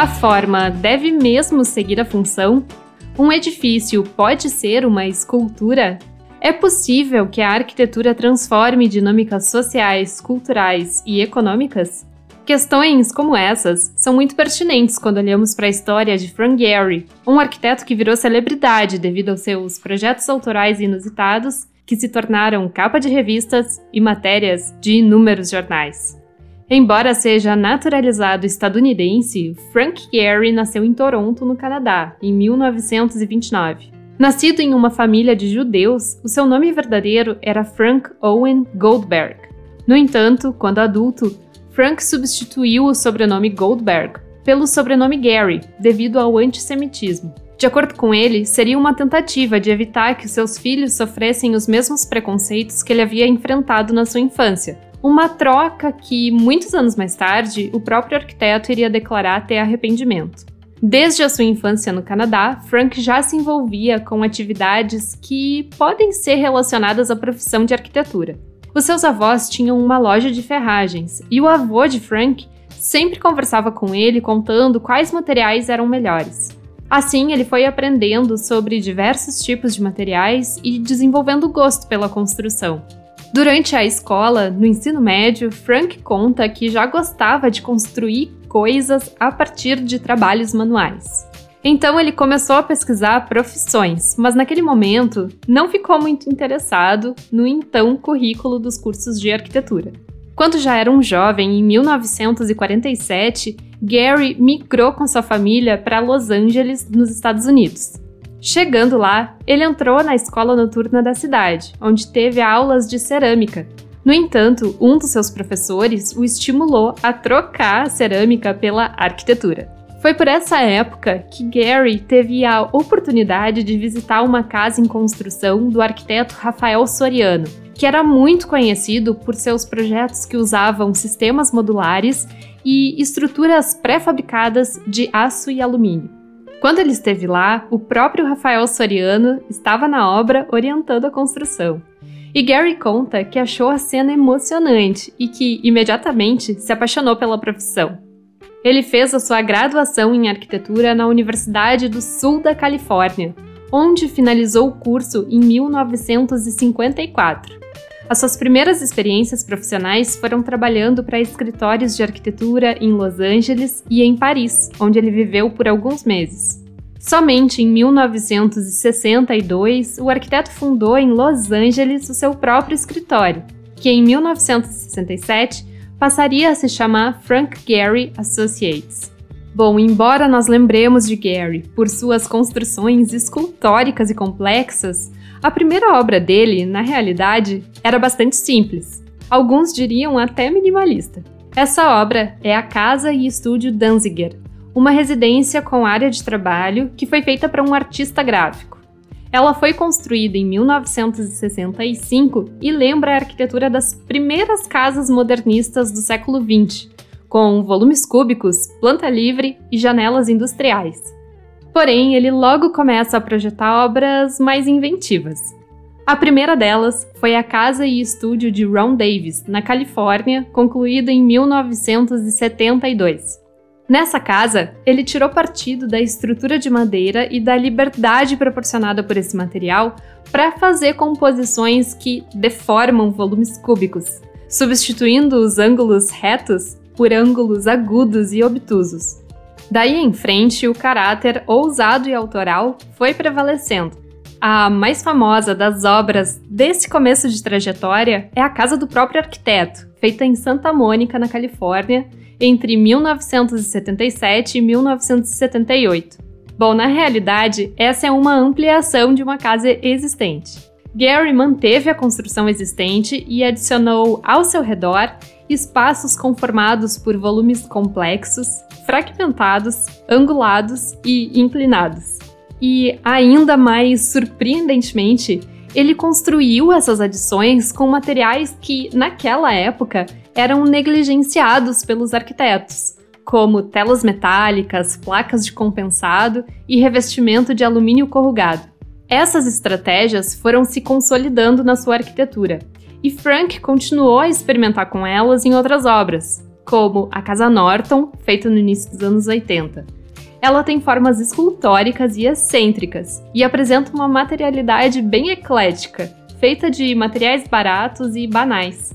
A forma deve mesmo seguir a função? Um edifício pode ser uma escultura? É possível que a arquitetura transforme dinâmicas sociais, culturais e econômicas? Questões como essas são muito pertinentes quando olhamos para a história de Frank Gehry, um arquiteto que virou celebridade devido aos seus projetos autorais inusitados que se tornaram capa de revistas e matérias de inúmeros jornais. Embora seja naturalizado estadunidense, Frank Gehry nasceu em Toronto, no Canadá, em 1929. Nascido em uma família de judeus, o seu nome verdadeiro era Frank Owen Goldberg. No entanto, quando adulto, Frank substituiu o sobrenome Goldberg pelo sobrenome Gary, devido ao antissemitismo. De acordo com ele, seria uma tentativa de evitar que seus filhos sofressem os mesmos preconceitos que ele havia enfrentado na sua infância. Uma troca que, muitos anos mais tarde, o próprio arquiteto iria declarar ter arrependimento. Desde a sua infância no Canadá, Frank já se envolvia com atividades que podem ser relacionadas à profissão de arquitetura. Os seus avós tinham uma loja de ferragens e o avô de Frank sempre conversava com ele contando quais materiais eram melhores. Assim, ele foi aprendendo sobre diversos tipos de materiais e desenvolvendo gosto pela construção. Durante a escola, no ensino médio, Frank conta que já gostava de construir coisas a partir de trabalhos manuais. Então ele começou a pesquisar profissões, mas naquele momento não ficou muito interessado no então currículo dos cursos de arquitetura. Quando já era um jovem, em 1947, Gary migrou com sua família para Los Angeles, nos Estados Unidos. Chegando lá, ele entrou na escola noturna da cidade, onde teve aulas de cerâmica. No entanto, um dos seus professores o estimulou a trocar a cerâmica pela arquitetura. Foi por essa época que Gary teve a oportunidade de visitar uma casa em construção do arquiteto Rafael Soriano, que era muito conhecido por seus projetos que usavam sistemas modulares e estruturas pré-fabricadas de aço e alumínio. Quando ele esteve lá, o próprio Rafael Soriano estava na obra orientando a construção. E Gary conta que achou a cena emocionante e que imediatamente se apaixonou pela profissão. Ele fez a sua graduação em arquitetura na Universidade do Sul da Califórnia, onde finalizou o curso em 1954. As suas primeiras experiências profissionais foram trabalhando para escritórios de arquitetura em Los Angeles e em Paris, onde ele viveu por alguns meses. Somente em 1962, o arquiteto fundou em Los Angeles o seu próprio escritório, que em 1967 passaria a se chamar Frank Gehry Associates. Bom, embora nós lembremos de Gehry por suas construções escultóricas e complexas, a primeira obra dele, na realidade, era bastante simples. Alguns diriam até minimalista. Essa obra é a Casa e Estúdio Danziger, uma residência com área de trabalho que foi feita para um artista gráfico. Ela foi construída em 1965 e lembra a arquitetura das primeiras casas modernistas do século XX, com volumes cúbicos, planta livre e janelas industriais. Porém, ele logo começa a projetar obras mais inventivas. A primeira delas foi a casa e estúdio de Ron Davis, na Califórnia, concluída em 1972. Nessa casa, ele tirou partido da estrutura de madeira e da liberdade proporcionada por esse material para fazer composições que deformam volumes cúbicos, substituindo os ângulos retos por ângulos agudos e obtusos. Daí em frente, o caráter ousado e autoral foi prevalecendo. A mais famosa das obras desse começo de trajetória é a casa do próprio arquiteto, feita em Santa Mônica, na Califórnia, entre 1977 e 1978. Bom, na realidade, essa é uma ampliação de uma casa existente. Gary manteve a construção existente e adicionou ao seu redor espaços conformados por volumes complexos, fragmentados, angulados e inclinados. E, ainda mais surpreendentemente, ele construiu essas adições com materiais que, naquela época, eram negligenciados pelos arquitetos, como telas metálicas, placas de compensado e revestimento de alumínio corrugado. Essas estratégias foram se consolidando na sua arquitetura, e Frank continuou a experimentar com elas em outras obras, como a Casa Norton, feita no início dos anos 80. Ela tem formas escultóricas e excêntricas e apresenta uma materialidade bem eclética, feita de materiais baratos e banais.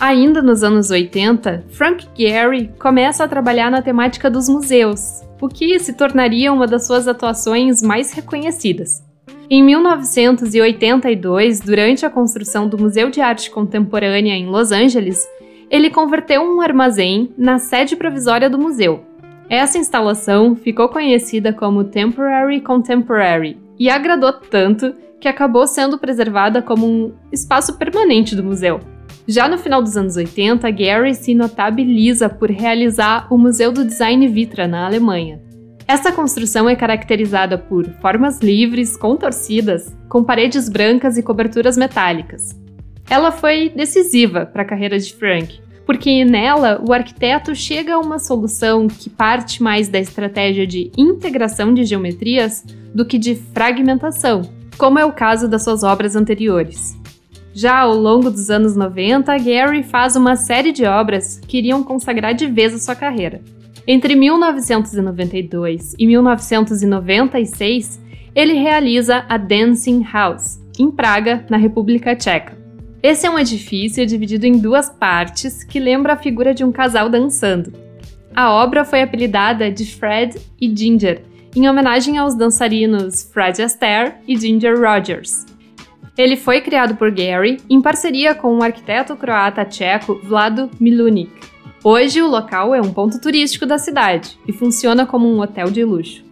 Ainda nos anos 80, Frank Gehry começa a trabalhar na temática dos museus, o que se tornaria uma das suas atuações mais reconhecidas. Em 1982, durante a construção do Museu de Arte Contemporânea em Los Angeles, ele converteu um armazém na sede provisória do museu. Essa instalação ficou conhecida como Temporary Contemporary e agradou tanto que acabou sendo preservada como um espaço permanente do museu. Já no final dos anos 80, Gary se notabiliza por realizar o Museu do Design Vitra na Alemanha. Essa construção é caracterizada por formas livres, contorcidas, com paredes brancas e coberturas metálicas. Ela foi decisiva para a carreira de Frank, porque nela o arquiteto chega a uma solução que parte mais da estratégia de integração de geometrias do que de fragmentação, como é o caso das suas obras anteriores. Já ao longo dos anos 90, Gary faz uma série de obras que iriam consagrar de vez a sua carreira. Entre 1992 e 1996, ele realiza a Dancing House, em Praga, na República Tcheca. Esse é um edifício dividido em duas partes que lembra a figura de um casal dançando. A obra foi apelidada de Fred e Ginger em homenagem aos dançarinos Fred Astaire e Ginger Rogers. Ele foi criado por Gary em parceria com o arquiteto croata tcheco Vlado Milunik. Hoje, o local é um ponto turístico da cidade e funciona como um hotel de luxo.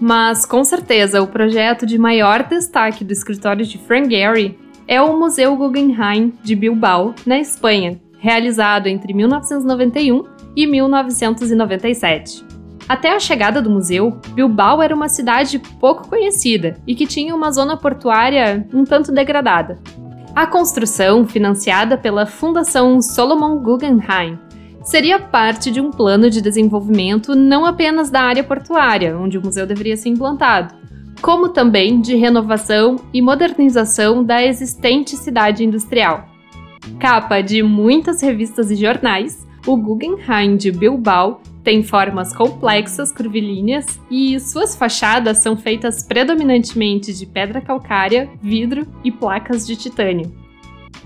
Mas, com certeza, o projeto de maior destaque do escritório de Frank Gehry é o Museu Guggenheim de Bilbao, na Espanha, realizado entre 1991 e 1997. Até a chegada do museu, Bilbao era uma cidade pouco conhecida e que tinha uma zona portuária um tanto degradada. A construção, financiada pela Fundação Solomon Guggenheim, seria parte de um plano de desenvolvimento não apenas da área portuária, onde o museu deveria ser implantado, como também de renovação e modernização da existente cidade industrial. Capa de muitas revistas e jornais, o Guggenheim de Bilbao tem formas complexas, curvilíneas e suas fachadas são feitas predominantemente de pedra calcária, vidro e placas de titânio.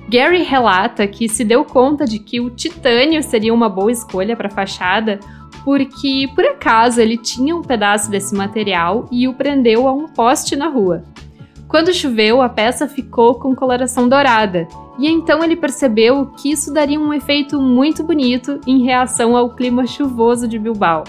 Gary relata que se deu conta de que o titânio seria uma boa escolha para a fachada porque, por acaso, ele tinha um pedaço desse material e o prendeu a um poste na rua. Quando choveu, a peça ficou com coloração dourada, e então ele percebeu que isso daria um efeito muito bonito em reação ao clima chuvoso de Bilbao.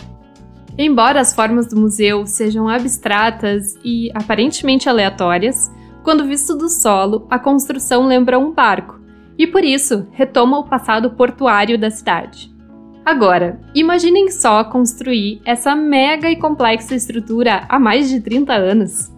Embora as formas do museu sejam abstratas e aparentemente aleatórias, quando visto do solo, a construção lembra um barco, e por isso retoma o passado portuário da cidade. Agora, imaginem só construir essa mega e complexa estrutura há mais de 30 anos.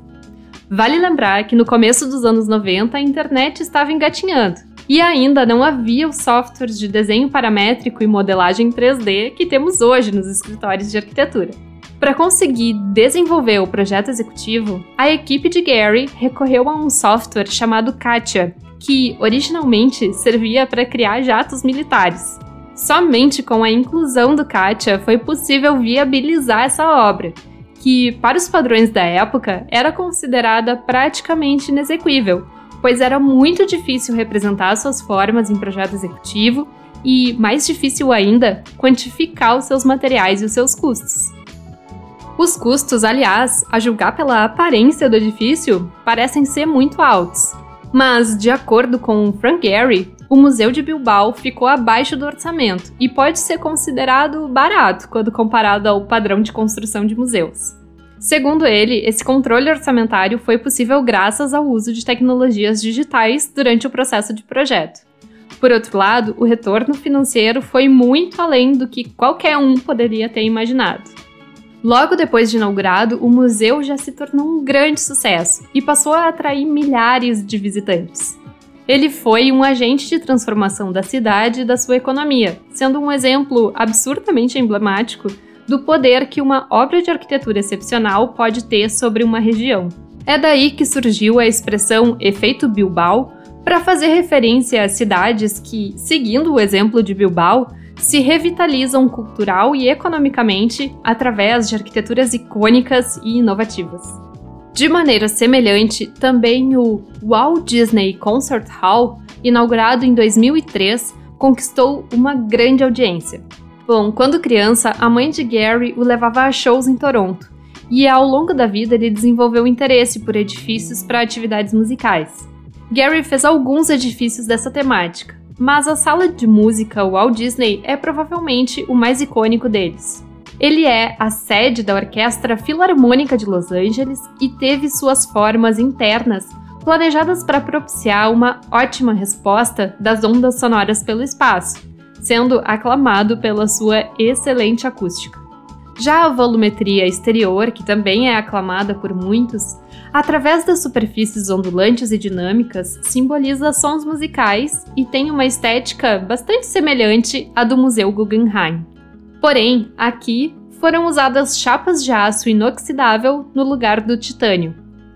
Vale lembrar que no começo dos anos 90 a internet estava engatinhando e ainda não havia os softwares de desenho paramétrico e modelagem 3D que temos hoje nos escritórios de arquitetura. Para conseguir desenvolver o projeto executivo, a equipe de Gary recorreu a um software chamado Katia, que originalmente servia para criar jatos militares. Somente com a inclusão do Katia foi possível viabilizar essa obra, que, para os padrões da época, era considerada praticamente inexequível, pois era muito difícil representar suas formas em projeto executivo e, mais difícil ainda, quantificar os seus materiais e os seus custos. Os custos, aliás, a julgar pela aparência do edifício, parecem ser muito altos. Mas, de acordo com Frank Gehry, o Museu de Bilbao ficou abaixo do orçamento e pode ser considerado barato quando comparado ao padrão de construção de museus. Segundo ele, esse controle orçamentário foi possível graças ao uso de tecnologias digitais durante o processo de projeto. Por outro lado, o retorno financeiro foi muito além do que qualquer um poderia ter imaginado. Logo depois de inaugurado, o museu já se tornou um grande sucesso e passou a atrair milhares de visitantes. Ele foi um agente de transformação da cidade e da sua economia, sendo um exemplo absurdamente emblemático do poder que uma obra de arquitetura excepcional pode ter sobre uma região. É daí que surgiu a expressão efeito Bilbao para fazer referência a cidades que, seguindo o exemplo de Bilbao, se revitalizam cultural e economicamente através de arquiteturas icônicas e inovativas. De maneira semelhante, também o Walt Disney Concert Hall, inaugurado em 2003, conquistou uma grande audiência. Bom, quando criança, a mãe de Gary o levava a shows em Toronto, e ao longo da vida ele desenvolveu interesse por edifícios para atividades musicais. Gary fez alguns edifícios dessa temática, mas a sala de música Walt Disney é provavelmente o mais icônico deles. Ele é a sede da Orquestra Filarmônica de Los Angeles e teve suas formas internas planejadas para propiciar uma ótima resposta das ondas sonoras pelo espaço, sendo aclamado pela sua excelente acústica. Já a volumetria exterior, que também é aclamada por muitos, através das superfícies ondulantes e dinâmicas, simboliza sons musicais e tem uma estética bastante semelhante à do Museu Guggenheim. Porém, aqui foram usadas chapas de aço inoxidável no lugar do titânio,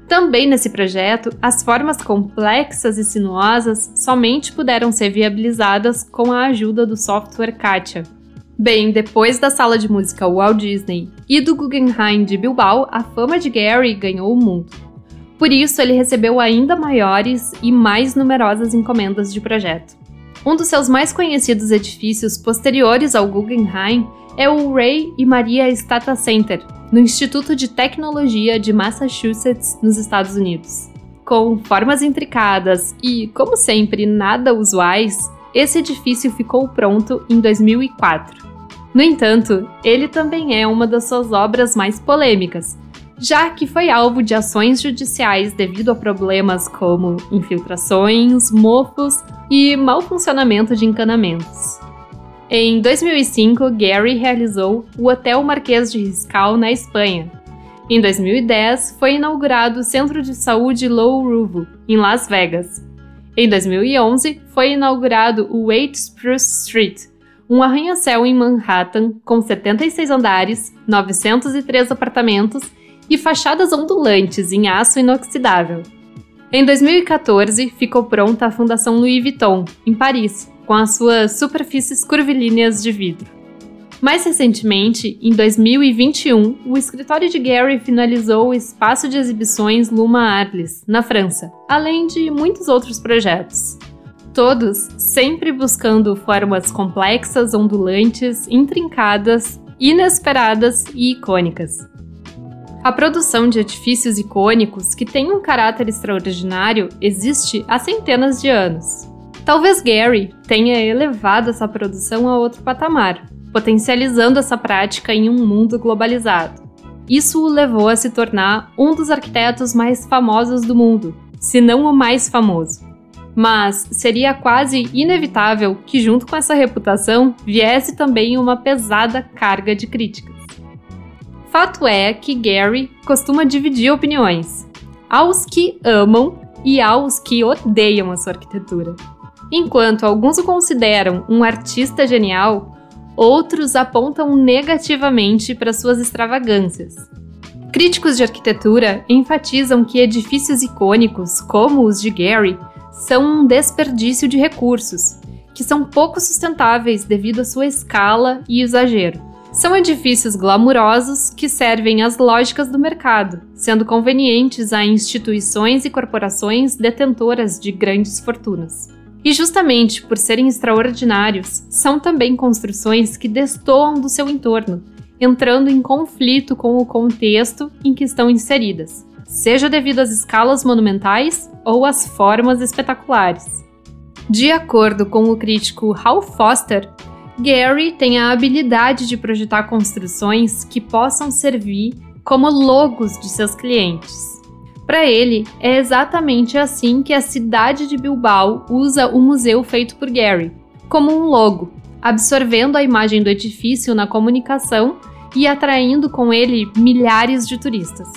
também nesse projeto, as formas complexas e sinuosas somente puderam ser viabilizadas com a ajuda do software Katia. Bem, depois da sala de música Walt Disney e do Guggenheim de Bilbao, a fama de Gary ganhou o mundo. Por isso, ele recebeu ainda maiores e mais numerosas encomendas de projeto. Um dos seus mais conhecidos edifícios posteriores ao Guggenheim é o Ray e Maria Stata Center, no Instituto de Tecnologia de Massachusetts, nos Estados Unidos. Com formas intricadas e, como sempre, nada usuais, esse edifício ficou pronto em 2004. No entanto, ele também é uma das suas obras mais polêmicas, já que foi alvo de ações judiciais devido a problemas como infiltrações, mofos e mau funcionamento de encanamentos. Em 2005, Gary realizou o Hotel Marquês de Riscal na Espanha. Em 2010, foi inaugurado o Centro de Saúde Low Ruvo, em Las Vegas. Em 2011, foi inaugurado o 8 Spruce Street, um arranha-céu em Manhattan com 76 andares, 903 apartamentos e fachadas ondulantes em aço inoxidável. Em 2014, ficou pronta a Fundação Louis Vuitton, em Paris, com as suas superfícies curvilíneas de vidro. Mais recentemente, em 2021, o escritório de Gary finalizou o espaço de exibições Luma Arles, na França, além de muitos outros projetos. Todos sempre buscando formas complexas, ondulantes, intrincadas, inesperadas e icônicas. A produção de edifícios icônicos que têm um caráter extraordinário existe há centenas de anos. Talvez Gary tenha elevado essa produção a outro patamar, potencializando essa prática em um mundo globalizado. Isso o levou a se tornar um dos arquitetos mais famosos do mundo, se não o mais famoso. Mas seria quase inevitável que, junto com essa reputação, viesse também uma pesada carga de críticas. Fato é que Gary costuma dividir opiniões, aos que amam e aos que odeiam a sua arquitetura. Enquanto alguns o consideram um artista genial, outros apontam negativamente para suas extravagâncias. Críticos de arquitetura enfatizam que edifícios icônicos, como os de Gary, são um desperdício de recursos, que são pouco sustentáveis devido à sua escala e exagero. São edifícios glamurosos que servem às lógicas do mercado, sendo convenientes a instituições e corporações detentoras de grandes fortunas. E justamente por serem extraordinários, são também construções que destoam do seu entorno, entrando em conflito com o contexto em que estão inseridas, seja devido às escalas monumentais ou às formas espetaculares. De acordo com o crítico Hal Foster, Gary tem a habilidade de projetar construções que possam servir como logos de seus clientes. Para ele, é exatamente assim que a cidade de Bilbao usa o museu feito por Gary, como um logo, absorvendo a imagem do edifício na comunicação e atraindo com ele milhares de turistas.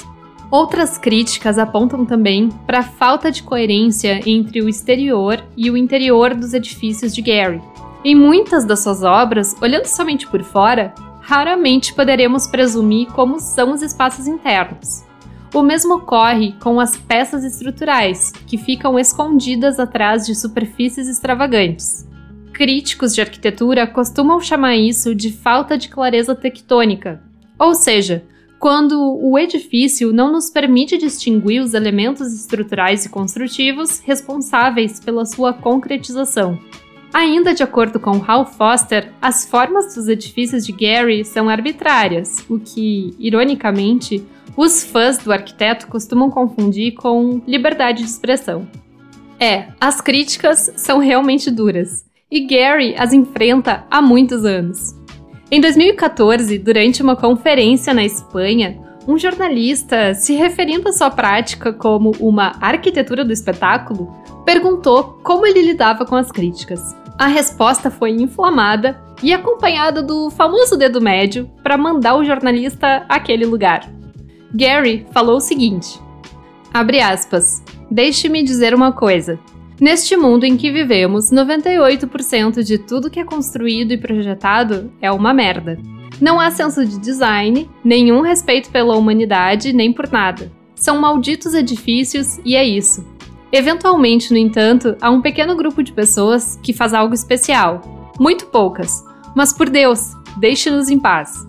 Outras críticas apontam também para a falta de coerência entre o exterior e o interior dos edifícios de Gary. Em muitas das suas obras, olhando somente por fora, raramente poderemos presumir como são os espaços internos. O mesmo ocorre com as peças estruturais, que ficam escondidas atrás de superfícies extravagantes. Críticos de arquitetura costumam chamar isso de falta de clareza tectônica, ou seja, quando o edifício não nos permite distinguir os elementos estruturais e construtivos responsáveis pela sua concretização. Ainda de acordo com Hal Foster, as formas dos edifícios de Gary são arbitrárias, o que, ironicamente, os fãs do arquiteto costumam confundir com liberdade de expressão. É, as críticas são realmente duras, e Gary as enfrenta há muitos anos. Em 2014, durante uma conferência na Espanha, um jornalista, se referindo à sua prática como uma arquitetura do espetáculo, perguntou como ele lidava com as críticas. A resposta foi inflamada e acompanhada do famoso dedo médio para mandar o jornalista àquele lugar. Gary falou o seguinte: abre aspas, deixe-me dizer uma coisa. Neste mundo em que vivemos, 98% de tudo que é construído e projetado é uma merda. Não há senso de design, nenhum respeito pela humanidade, nem por nada. São malditos edifícios e é isso. Eventualmente, no entanto, há um pequeno grupo de pessoas que faz algo especial. Muito poucas. Mas por Deus, deixe-nos em paz.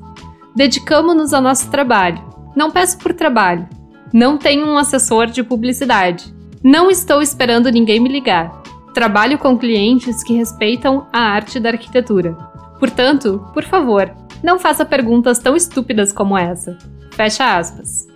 Dedicamos-nos ao nosso trabalho. Não peço por trabalho. Não tenho um assessor de publicidade. Não estou esperando ninguém me ligar. Trabalho com clientes que respeitam a arte da arquitetura. Portanto, por favor, não faça perguntas tão estúpidas como essa. Fecha aspas.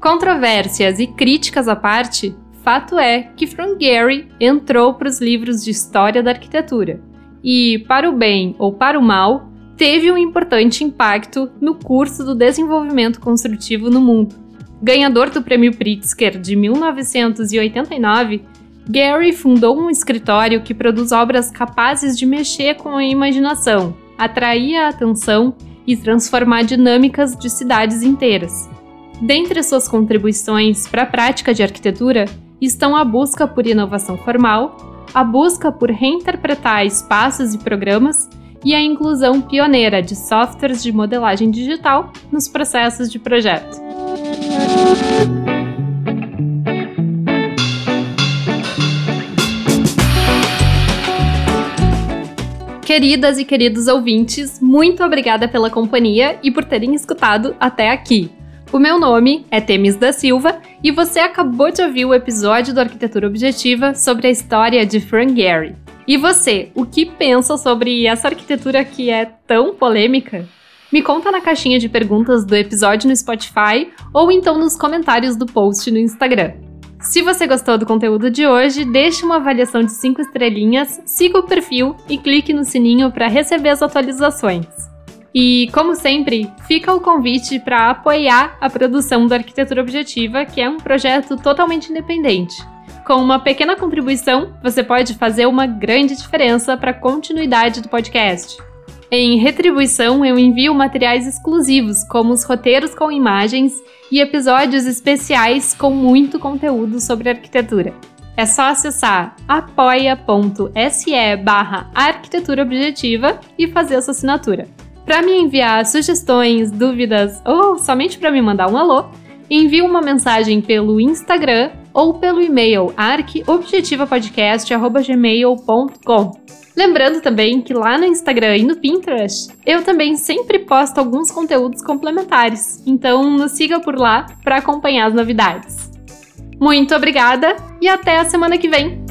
Controvérsias e críticas à parte, fato é que Gehry entrou para os livros de história da arquitetura e, para o bem ou para o mal, teve um importante impacto no curso do desenvolvimento construtivo no mundo. Ganhador do Prêmio Pritzker de 1989, Gary fundou um escritório que produz obras capazes de mexer com a imaginação, atrair a atenção e transformar dinâmicas de cidades inteiras. Dentre suas contribuições para a prática de arquitetura estão a busca por inovação formal, a busca por reinterpretar espaços e programas e a inclusão pioneira de softwares de modelagem digital nos processos de projeto. Queridas e queridos ouvintes, muito obrigada pela companhia e por terem escutado até aqui. O meu nome é Temis da Silva e você acabou de ouvir o episódio do Arquitetura Objetiva sobre a história de Frank Gehry. E você, o que pensa sobre essa arquitetura que é tão polêmica? Me conta na caixinha de perguntas do episódio no Spotify ou então nos comentários do post no Instagram. Se você gostou do conteúdo de hoje, deixe uma avaliação de 5 estrelinhas, siga o perfil e clique no sininho para receber as atualizações. E, como sempre, fica o convite para apoiar a produção da Arquitetura Objetiva, que é um projeto totalmente independente. Com uma pequena contribuição, você pode fazer uma grande diferença para a continuidade do podcast. Em retribuição, eu envio materiais exclusivos, como os roteiros com imagens e episódios especiais com muito conteúdo sobre arquitetura. É só acessar apoia.se barra arquitetura objetiva e fazer a sua assinatura. Para me enviar sugestões, dúvidas ou somente para me mandar um alô, envie uma mensagem pelo Instagram ou pelo e-mail arcobjetivapodcast.gmail.com. Lembrando também que lá no Instagram e no Pinterest, eu também sempre posto alguns conteúdos complementares, então nos siga por lá para acompanhar as novidades. Muito obrigada e até a semana que vem!